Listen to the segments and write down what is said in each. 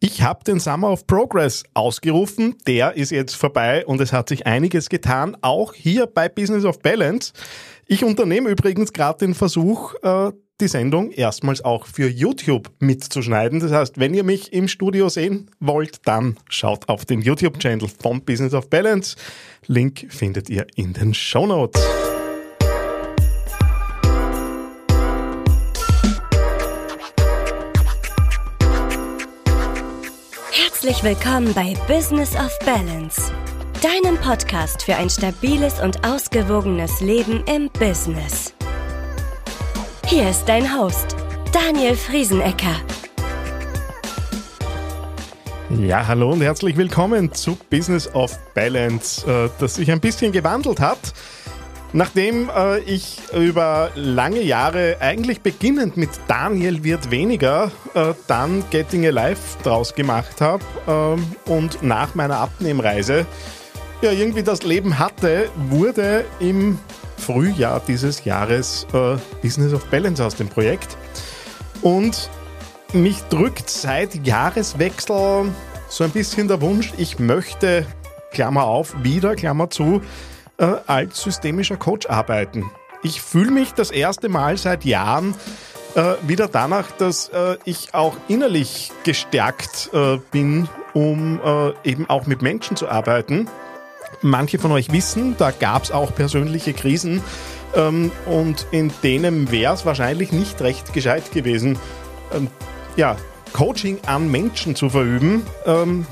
Ich habe den Summer of Progress ausgerufen. Der ist jetzt vorbei und es hat sich einiges getan, auch hier bei Business of Balance. Ich unternehme übrigens gerade den Versuch, äh, die Sendung erstmals auch für YouTube mitzuschneiden. Das heißt, wenn ihr mich im Studio sehen wollt, dann schaut auf den YouTube-Channel von Business of Balance. Link findet ihr in den Show Notes. Herzlich willkommen bei Business of Balance, deinem Podcast für ein stabiles und ausgewogenes Leben im Business. Hier ist dein Host, Daniel Friesenecker. Ja, hallo und herzlich willkommen zu Business of Balance, äh, das sich ein bisschen gewandelt hat. Nachdem äh, ich über lange Jahre eigentlich beginnend mit Daniel wird weniger, äh, dann Getting Alive draus gemacht habe äh, und nach meiner Abnehmreise ja irgendwie das Leben hatte, wurde im Frühjahr dieses Jahres äh, Business of Balance aus dem Projekt. Und mich drückt seit Jahreswechsel so ein bisschen der Wunsch, ich möchte, Klammer auf, wieder, Klammer zu, äh, als systemischer Coach arbeiten. Ich fühle mich das erste Mal seit Jahren äh, wieder danach, dass äh, ich auch innerlich gestärkt äh, bin, um äh, eben auch mit Menschen zu arbeiten. Manche von euch wissen, da gab es auch persönliche Krisen ähm, und in denen wäre es wahrscheinlich nicht recht gescheit gewesen, ähm, ja, Coaching an Menschen zu verüben. Ähm,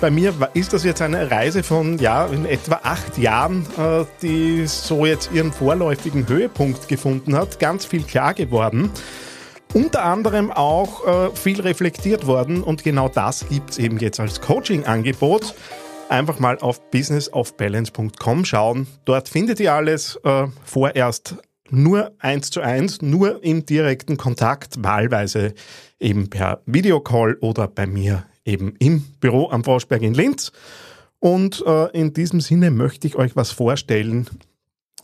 bei mir ist das jetzt eine Reise von ja, in etwa acht Jahren, äh, die so jetzt ihren vorläufigen Höhepunkt gefunden hat. Ganz viel klar geworden. Unter anderem auch äh, viel reflektiert worden und genau das gibt es eben jetzt als Coaching-Angebot. Einfach mal auf businessofbalance.com schauen. Dort findet ihr alles äh, vorerst nur eins zu eins, nur im direkten Kontakt, wahlweise eben per Videocall oder bei mir eben im Büro am Froschberg in Linz. Und äh, in diesem Sinne möchte ich euch was vorstellen,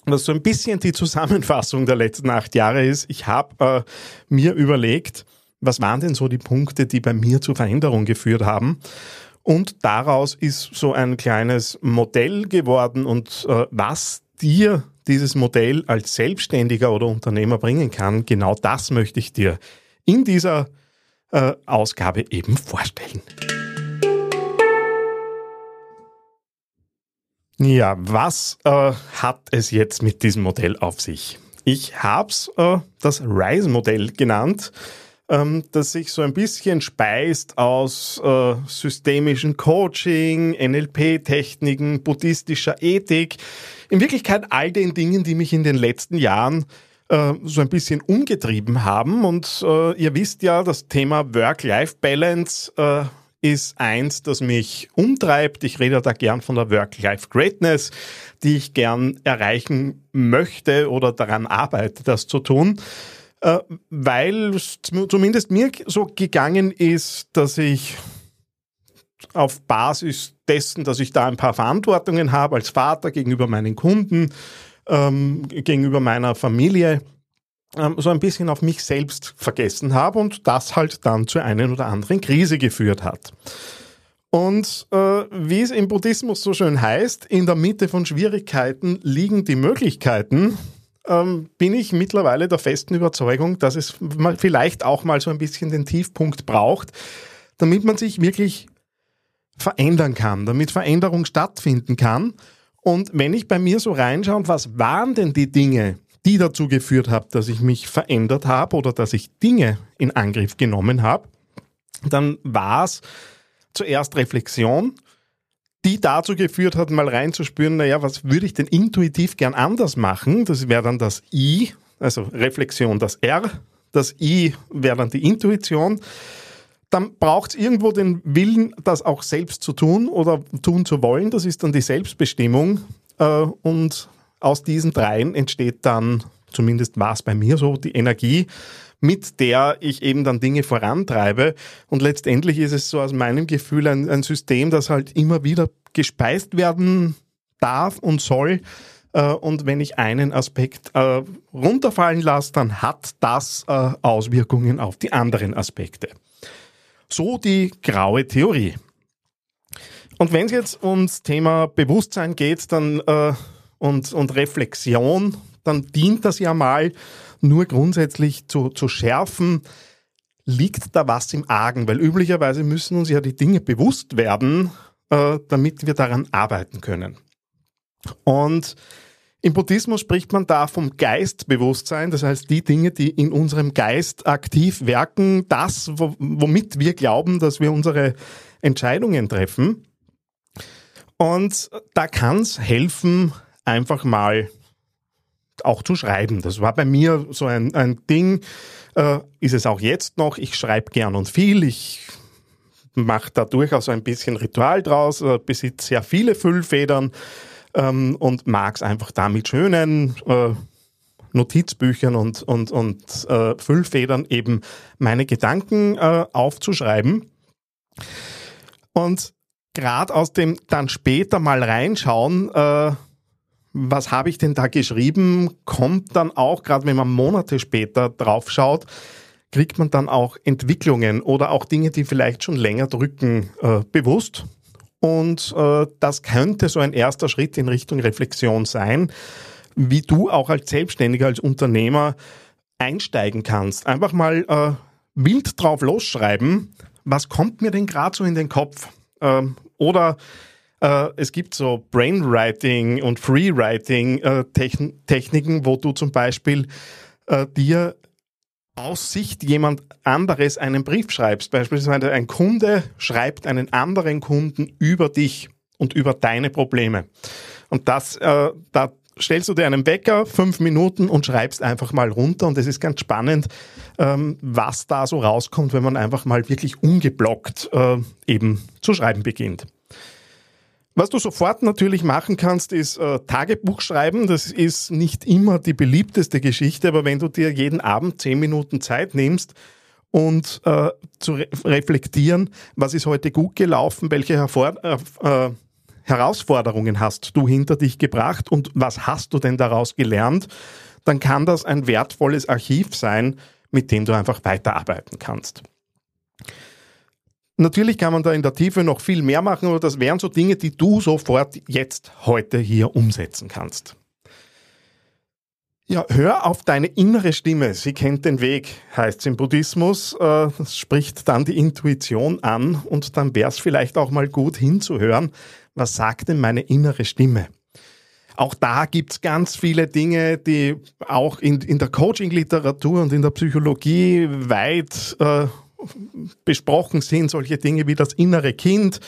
was so ein bisschen die Zusammenfassung der letzten acht Jahre ist. Ich habe äh, mir überlegt, was waren denn so die Punkte, die bei mir zur Veränderung geführt haben. Und daraus ist so ein kleines Modell geworden und äh, was dir dieses Modell als Selbstständiger oder Unternehmer bringen kann, genau das möchte ich dir in dieser äh, Ausgabe eben vorstellen. Ja, was äh, hat es jetzt mit diesem Modell auf sich? Ich habe es äh, das RISE-Modell genannt, ähm, das sich so ein bisschen speist aus äh, systemischen Coaching, NLP-Techniken, buddhistischer Ethik. In Wirklichkeit all den Dingen, die mich in den letzten Jahren äh, so ein bisschen umgetrieben haben. Und äh, ihr wisst ja, das Thema Work-Life-Balance äh, ist eins, das mich umtreibt. Ich rede da gern von der Work-Life-Greatness, die ich gern erreichen möchte oder daran arbeite, das zu tun. Äh, weil es zumindest mir so gegangen ist, dass ich auf Basis dessen, dass ich da ein paar Verantwortungen habe als Vater gegenüber meinen Kunden, ähm, gegenüber meiner Familie ähm, so ein bisschen auf mich selbst vergessen habe und das halt dann zu einer oder anderen Krise geführt hat. Und äh, wie es im Buddhismus so schön heißt, in der Mitte von Schwierigkeiten liegen die Möglichkeiten, ähm, bin ich mittlerweile der festen Überzeugung, dass es vielleicht auch mal so ein bisschen den Tiefpunkt braucht, damit man sich wirklich verändern kann, damit Veränderung stattfinden kann und wenn ich bei mir so reinschaue, was waren denn die Dinge, die dazu geführt haben, dass ich mich verändert habe oder dass ich Dinge in Angriff genommen habe, dann war es zuerst Reflexion, die dazu geführt hat, mal reinzuspüren, naja, was würde ich denn intuitiv gern anders machen? Das wäre dann das I, also Reflexion das R, das I wäre dann die Intuition dann braucht es irgendwo den Willen, das auch selbst zu tun oder tun zu wollen. Das ist dann die Selbstbestimmung. Äh, und aus diesen dreien entsteht dann, zumindest war es bei mir so, die Energie, mit der ich eben dann Dinge vorantreibe. Und letztendlich ist es so aus meinem Gefühl ein, ein System, das halt immer wieder gespeist werden darf und soll. Äh, und wenn ich einen Aspekt äh, runterfallen lasse, dann hat das Auswirkungen auf die anderen Aspekte. So die graue Theorie. Und wenn es jetzt ums Thema Bewusstsein geht dann, äh, und, und Reflexion, dann dient das ja mal nur grundsätzlich zu, zu schärfen, liegt da was im Argen, weil üblicherweise müssen uns ja die Dinge bewusst werden, äh, damit wir daran arbeiten können. Und im Buddhismus spricht man da vom Geistbewusstsein, das heißt die Dinge, die in unserem Geist aktiv wirken, das, womit wir glauben, dass wir unsere Entscheidungen treffen. Und da kann es helfen, einfach mal auch zu schreiben. Das war bei mir so ein, ein Ding, äh, ist es auch jetzt noch. Ich schreibe gern und viel. Ich mache da durchaus ein bisschen Ritual draus, äh, besitze sehr viele Füllfedern ähm, und mag es einfach da mit schönen äh, Notizbüchern und, und, und äh, Füllfedern eben meine Gedanken äh, aufzuschreiben. Und gerade aus dem dann später mal reinschauen, äh, was habe ich denn da geschrieben, kommt dann auch, gerade wenn man Monate später drauf schaut, kriegt man dann auch Entwicklungen oder auch Dinge, die vielleicht schon länger drücken, äh, bewusst. Und äh, das könnte so ein erster Schritt in Richtung Reflexion sein, wie du auch als Selbstständiger, als Unternehmer einsteigen kannst. Einfach mal äh, wild drauf losschreiben, was kommt mir denn gerade so in den Kopf? Ähm, oder äh, es gibt so Brainwriting und Freewriting-Techniken, äh, wo du zum Beispiel äh, dir aus Sicht jemand anderes einen Brief schreibst. Beispielsweise ein Kunde schreibt einen anderen Kunden über dich und über deine Probleme. Und das, äh, da stellst du dir einen Wecker, fünf Minuten und schreibst einfach mal runter. Und es ist ganz spannend, ähm, was da so rauskommt, wenn man einfach mal wirklich ungeblockt äh, eben zu schreiben beginnt. Was du sofort natürlich machen kannst, ist äh, Tagebuch schreiben. Das ist nicht immer die beliebteste Geschichte, aber wenn du dir jeden Abend zehn Minuten Zeit nimmst und äh, zu re reflektieren, was ist heute gut gelaufen, welche Hervor äh, äh, Herausforderungen hast du hinter dich gebracht und was hast du denn daraus gelernt, dann kann das ein wertvolles Archiv sein, mit dem du einfach weiterarbeiten kannst. Natürlich kann man da in der Tiefe noch viel mehr machen, aber das wären so Dinge, die du sofort jetzt heute hier umsetzen kannst. Ja, hör auf deine innere Stimme. Sie kennt den Weg, heißt es im Buddhismus. Äh, das spricht dann die Intuition an und dann wäre es vielleicht auch mal gut hinzuhören, was sagt denn meine innere Stimme? Auch da gibt es ganz viele Dinge, die auch in, in der Coaching-Literatur und in der Psychologie weit äh, besprochen sind, solche Dinge wie das innere Kind,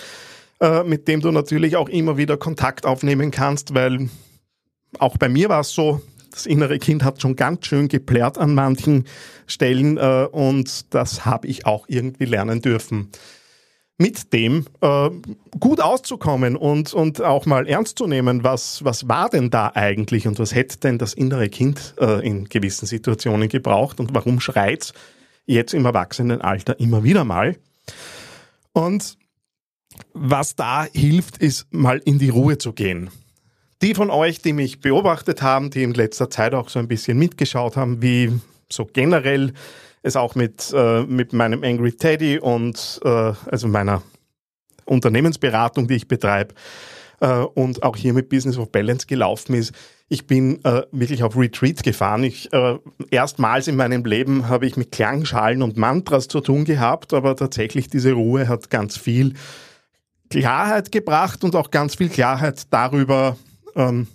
äh, mit dem du natürlich auch immer wieder Kontakt aufnehmen kannst, weil auch bei mir war es so, das innere Kind hat schon ganz schön geplärrt an manchen Stellen äh, und das habe ich auch irgendwie lernen dürfen. Mit dem äh, gut auszukommen und, und auch mal ernst zu nehmen, was, was war denn da eigentlich und was hätte denn das innere Kind äh, in gewissen Situationen gebraucht und warum schreit's jetzt im Erwachsenenalter immer wieder mal. Und was da hilft, ist mal in die Ruhe zu gehen. Die von euch, die mich beobachtet haben, die in letzter Zeit auch so ein bisschen mitgeschaut haben, wie so generell es auch mit, äh, mit meinem Angry Teddy und äh, also meiner Unternehmensberatung, die ich betreibe, äh, und auch hier mit Business of Balance gelaufen ist, ich bin äh, wirklich auf Retreat gefahren. Ich, äh, erstmals in meinem Leben habe ich mit Klangschalen und Mantras zu tun gehabt, aber tatsächlich diese Ruhe hat ganz viel Klarheit gebracht und auch ganz viel Klarheit darüber, ähm,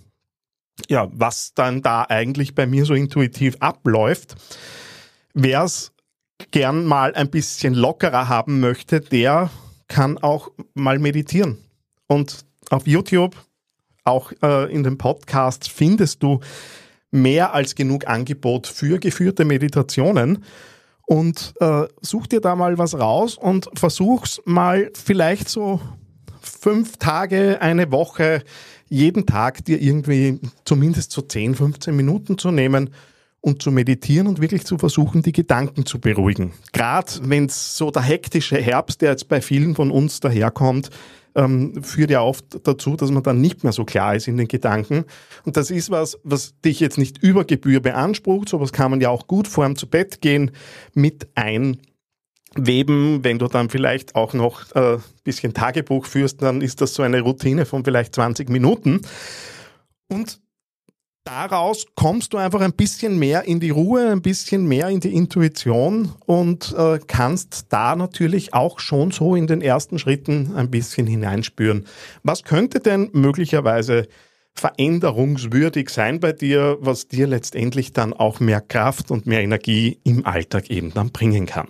ja, was dann da eigentlich bei mir so intuitiv abläuft. Wer es gern mal ein bisschen lockerer haben möchte, der kann auch mal meditieren. Und auf YouTube auch äh, in den Podcasts findest du mehr als genug Angebot für geführte Meditationen. Und äh, such dir da mal was raus und versuch's mal vielleicht so fünf Tage, eine Woche, jeden Tag dir irgendwie zumindest so 10, 15 Minuten zu nehmen und zu meditieren und wirklich zu versuchen, die Gedanken zu beruhigen. Gerade wenn es so der hektische Herbst, der jetzt bei vielen von uns daherkommt, ähm, führt ja oft dazu, dass man dann nicht mehr so klar ist in den Gedanken. Und das ist was, was dich jetzt nicht über Gebühr beansprucht. Sowas kann man ja auch gut vor dem zu Bett gehen mit einbauen weben. Wenn du dann vielleicht auch noch ein äh, bisschen Tagebuch führst, dann ist das so eine Routine von vielleicht 20 Minuten. Und daraus kommst du einfach ein bisschen mehr in die Ruhe, ein bisschen mehr in die Intuition und äh, kannst da natürlich auch schon so in den ersten Schritten ein bisschen hineinspüren. Was könnte denn möglicherweise veränderungswürdig sein bei dir, was dir letztendlich dann auch mehr Kraft und mehr Energie im Alltag eben dann bringen kann?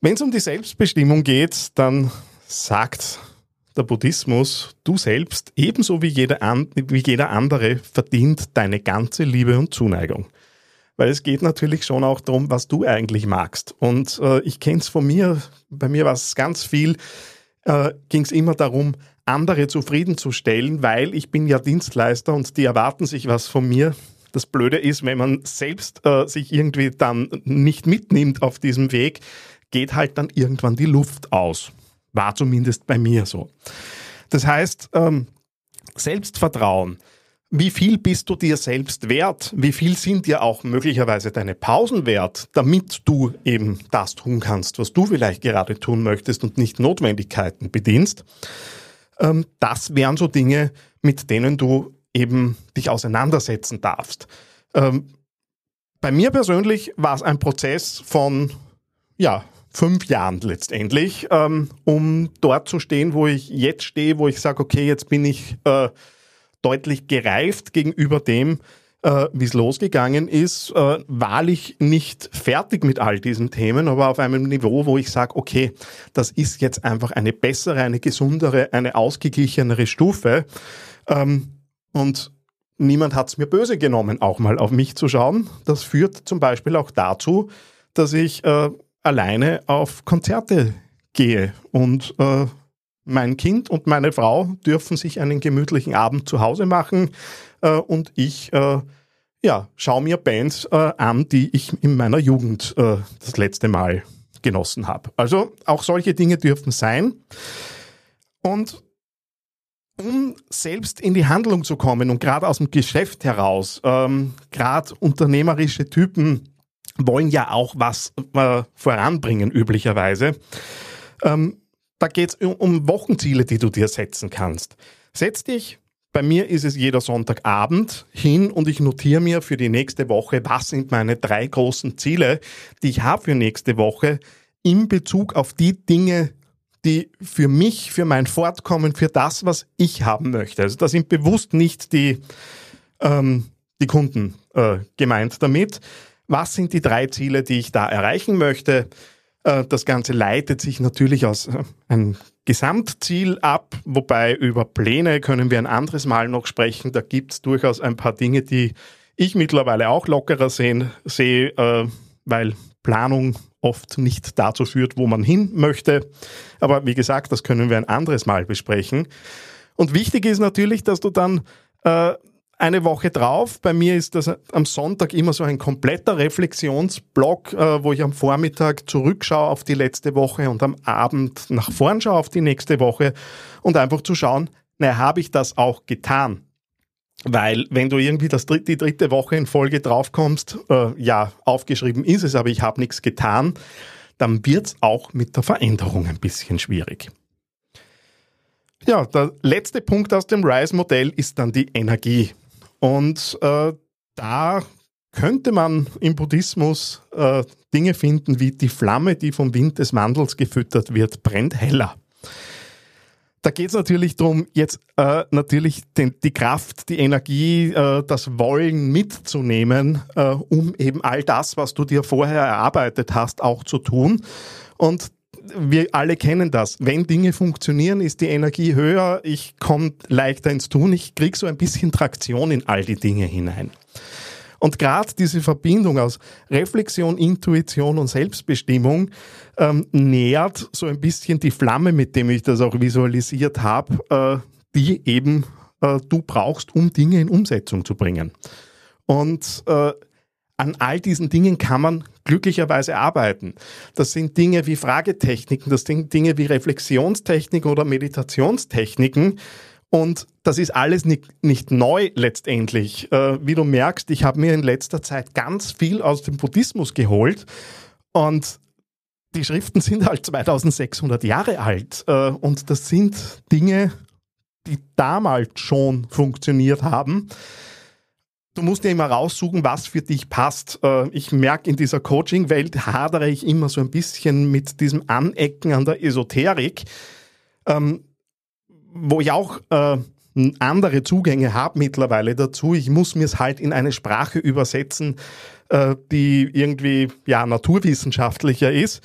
Wenn es um die Selbstbestimmung geht, dann sagt der Buddhismus, du selbst, ebenso wie jeder, an, wie jeder andere, verdient deine ganze Liebe und Zuneigung. Weil es geht natürlich schon auch darum, was du eigentlich magst. Und äh, ich kenne es von mir, bei mir war es ganz viel, äh, ging es immer darum, andere zufriedenzustellen, weil ich bin ja Dienstleister und die erwarten sich was von mir. Das Blöde ist, wenn man selbst äh, sich irgendwie dann nicht mitnimmt auf diesem Weg, geht halt dann irgendwann die Luft aus. War zumindest bei mir so. Das heißt, ähm, Selbstvertrauen. Wie viel bist du dir selbst wert? Wie viel sind dir auch möglicherweise deine Pausen wert, damit du eben das tun kannst, was du vielleicht gerade tun möchtest und nicht Notwendigkeiten bedienst? Ähm, das wären so Dinge, mit denen du eben dich auseinandersetzen darfst. Ähm, bei mir persönlich war es ein Prozess von, ja, fünf Jahren letztendlich, ähm, um dort zu stehen, wo ich jetzt stehe, wo ich sage, okay, jetzt bin ich äh, deutlich gereift gegenüber dem, äh, wie es losgegangen ist, äh, wahrlich nicht fertig mit all diesen Themen, aber auf einem Niveau, wo ich sage, okay, das ist jetzt einfach eine bessere, eine gesundere, eine ausgeglichenere Stufe. Ähm, und niemand hat es mir böse genommen, auch mal auf mich zu schauen. Das führt zum Beispiel auch dazu, dass ich äh, alleine auf Konzerte gehe und äh, mein Kind und meine Frau dürfen sich einen gemütlichen Abend zu Hause machen äh, und ich äh, ja, schaue mir Bands äh, an, die ich in meiner Jugend äh, das letzte Mal genossen habe. Also auch solche Dinge dürfen sein. Und um selbst in die Handlung zu kommen und gerade aus dem Geschäft heraus, ähm, gerade unternehmerische Typen wollen ja auch was äh, voranbringen, üblicherweise. Ähm, da geht es um, Wochenziele, die du dir setzen kannst. Setz dich, bei mir ist es jeder Sonntagabend hin und ich notiere mir für die nächste Woche, was sind meine drei großen Ziele, die ich habe für nächste Woche in Bezug auf die Dinge, die für mich, für mein Fortkommen, für das, was ich haben möchte. Also da sind bewusst nicht die, ähm, die Kunden äh, gemeint damit, was sind die drei Ziele, die ich da erreichen möchte? Äh, das Ganze leitet sich natürlich aus äh, einem Gesamtziel ab, wobei über Pläne können wir ein anderes Mal noch sprechen. Da gibt es durchaus ein paar Dinge, die ich mittlerweile auch lockerer sehen, sehe, äh, weil Planung oft nicht dazu führt, wo man hin möchte. Aber wie gesagt, das können wir ein anderes Mal besprechen. Und wichtig ist natürlich, dass du dann eine Woche drauf. Bei mir ist das am Sonntag immer so ein kompletter Reflexionsblock, äh, wo ich am Vormittag zurückschaue auf die letzte Woche und am Abend nach vorn schaue auf die nächste Woche und einfach zu schauen, na, habe ich das auch getan? Weil wenn du irgendwie das dritte, die dritte Woche in Folge draufkommst, äh, ja, aufgeschrieben ist es, aber ich habe nichts getan, dann wird's auch mit der Veränderung ein bisschen schwierig. Ja, der letzte Punkt aus dem RISE-Modell ist dann die Energie. Und äh, da könnte man im Buddhismus äh, Dinge finden wie die Flamme, die vom Wind des Wandels gefüttert wird, brennt heller. Da geht es natürlich darum, jetzt äh, natürlich den, die Kraft, die Energie, äh, das Wollen mitzunehmen, äh, um eben all das, was du dir vorher erarbeitet hast, auch zu tun. Und wir alle kennen das. Wenn Dinge funktionieren, ist die Energie höher, ich komme leichter ins Tun, ich kriege so ein bisschen Traktion in all die Dinge hinein. Und gerade diese Verbindung aus Reflexion, Intuition und Selbstbestimmung ähm, nährt so ein bisschen die Flamme, mit dem ich das auch visualisiert habe, äh, die eben äh, du brauchst, um Dinge in Umsetzung zu bringen. Und äh, an all diesen Dingen kann man glücklicherweise arbeiten. Das sind Dinge wie Fragetechniken, das sind Dinge wie Reflexionstechniken oder Meditationstechniken. Und das ist alles nicht, nicht neu letztendlich. Äh, wie du merkst, ich habe mir in letzter Zeit ganz viel aus dem Buddhismus geholt. Und die Schriften sind halt 2600 Jahre alt. Äh, und das sind Dinge, die damals schon funktioniert haben. Du musst ja immer raussuchen, was für dich passt. Äh, ich merke, in dieser Coaching-Welt hadere ich immer so ein bisschen mit diesem Anecken an der Esoterik, ähm, wo ich auch äh, andere Zugänge habe mittlerweile dazu. Ich muss mir es halt in eine Sprache übersetzen, äh, die irgendwie ja naturwissenschaftlicher ist.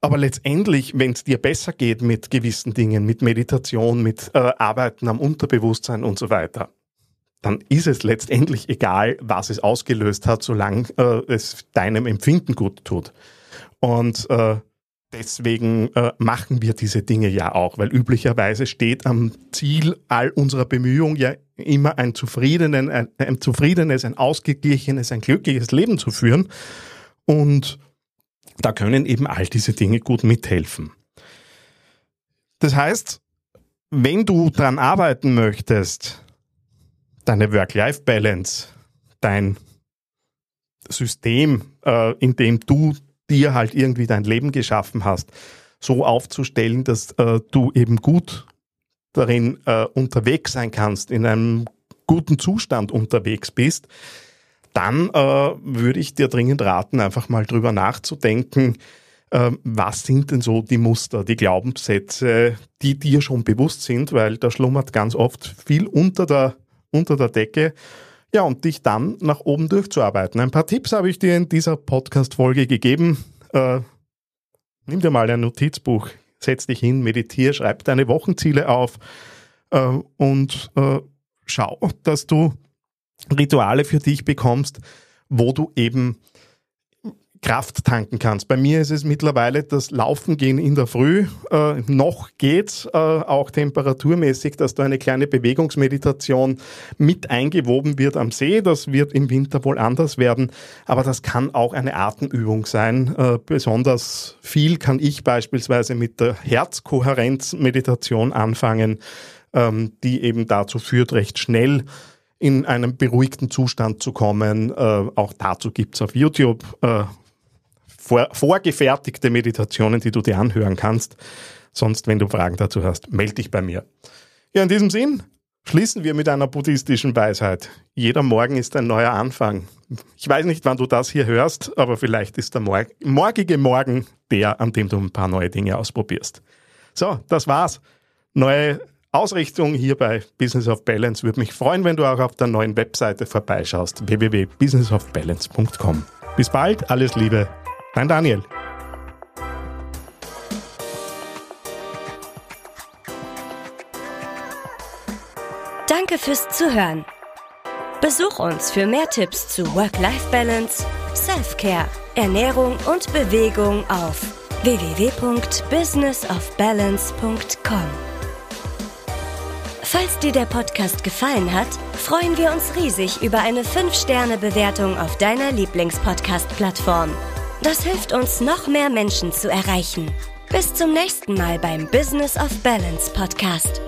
Aber letztendlich, wenn es dir besser geht mit gewissen Dingen, mit Meditation, mit Arbeiten am Unterbewusstsein und so weiter, dann ist es letztendlich egal, was es ausgelöst hat, solange äh, es deinem Empfinden gut tut. Und äh, deswegen äh, machen wir diese Dinge ja auch, weil üblicherweise steht am Ziel all unserer Bemühungen ja immer ein, ein, ein zufriedenes, ein ausgeglichenes, ein glückliches Leben zu führen. Und da können eben all diese Dinge gut mithelfen. Das heißt, wenn du daran arbeiten möchtest, deine Work-Life-Balance, dein System, äh, in dem du dir halt irgendwie dein Leben geschaffen hast, so aufzustellen, dass äh, du eben gut darin äh, unterwegs sein kannst, in einem guten Zustand unterwegs bist, dann äh, würde ich dir dringend raten, einfach mal drüber nachzudenken, äh, was sind denn so die Muster, die Glaubenssätze, die dir schon bewusst sind, weil da schlummert ganz oft viel unter der, unter der Decke. Ja, und dich dann nach oben durchzuarbeiten. Ein paar Tipps habe ich dir in dieser Podcast-Folge gegeben. Äh, nimm dir mal ein Notizbuch, setz dich hin, meditiere, schreib deine Wochenziele auf äh, und äh, schau, dass du Rituale für dich bekommst, wo du eben Kraft tanken kannst. Bei mir ist es mittlerweile das Laufen gehen in der Früh. Äh, noch geht's äh, auch temperaturmäßig, dass da eine kleine Bewegungsmeditation mit eingewoben wird am See. Das wird im Winter wohl anders werden, aber das kann auch eine Atemübung sein. Äh, besonders viel kann ich beispielsweise mit der Herzkohärenzmeditation anfangen, ähm, die eben dazu führt, recht schnell in einen beruhigten Zustand zu kommen. Äh, auch dazu gibt's auf YouTube äh, vor, vorgefertigte Meditationen, die du dir anhören kannst. Sonst, wenn du Fragen dazu hast, melde dich bei mir. Ja, in diesem Sinn schließen wir mit einer buddhistischen Weisheit. Jeder Morgen ist ein neuer Anfang. Ich weiß nicht, wann du das hier hörst, aber vielleicht ist der Mor morgige Morgen der, an dem du ein paar neue Dinge ausprobierst. So, das war's. Neue Ausrichtung hier bei Business of Balance. Würde mich freuen, wenn du auch auf der neuen Webseite vorbeischaust, www.businessofbalance.com. Bis bald, alles Liebe, dein Daniel. Danke fürs Zuhören. Besuch uns für mehr Tipps zu Work-Life-Balance, Self-Care, Ernährung und Bewegung auf www.businessofbalance.com. Falls dir der Podcast gefallen hat, freuen wir uns riesig über eine 5-Sterne-Bewertung auf deiner Lieblingspodcast-Plattform. Das hilft uns, noch mehr Menschen zu erreichen. Bis zum nächsten Mal beim Business of Balance Podcast.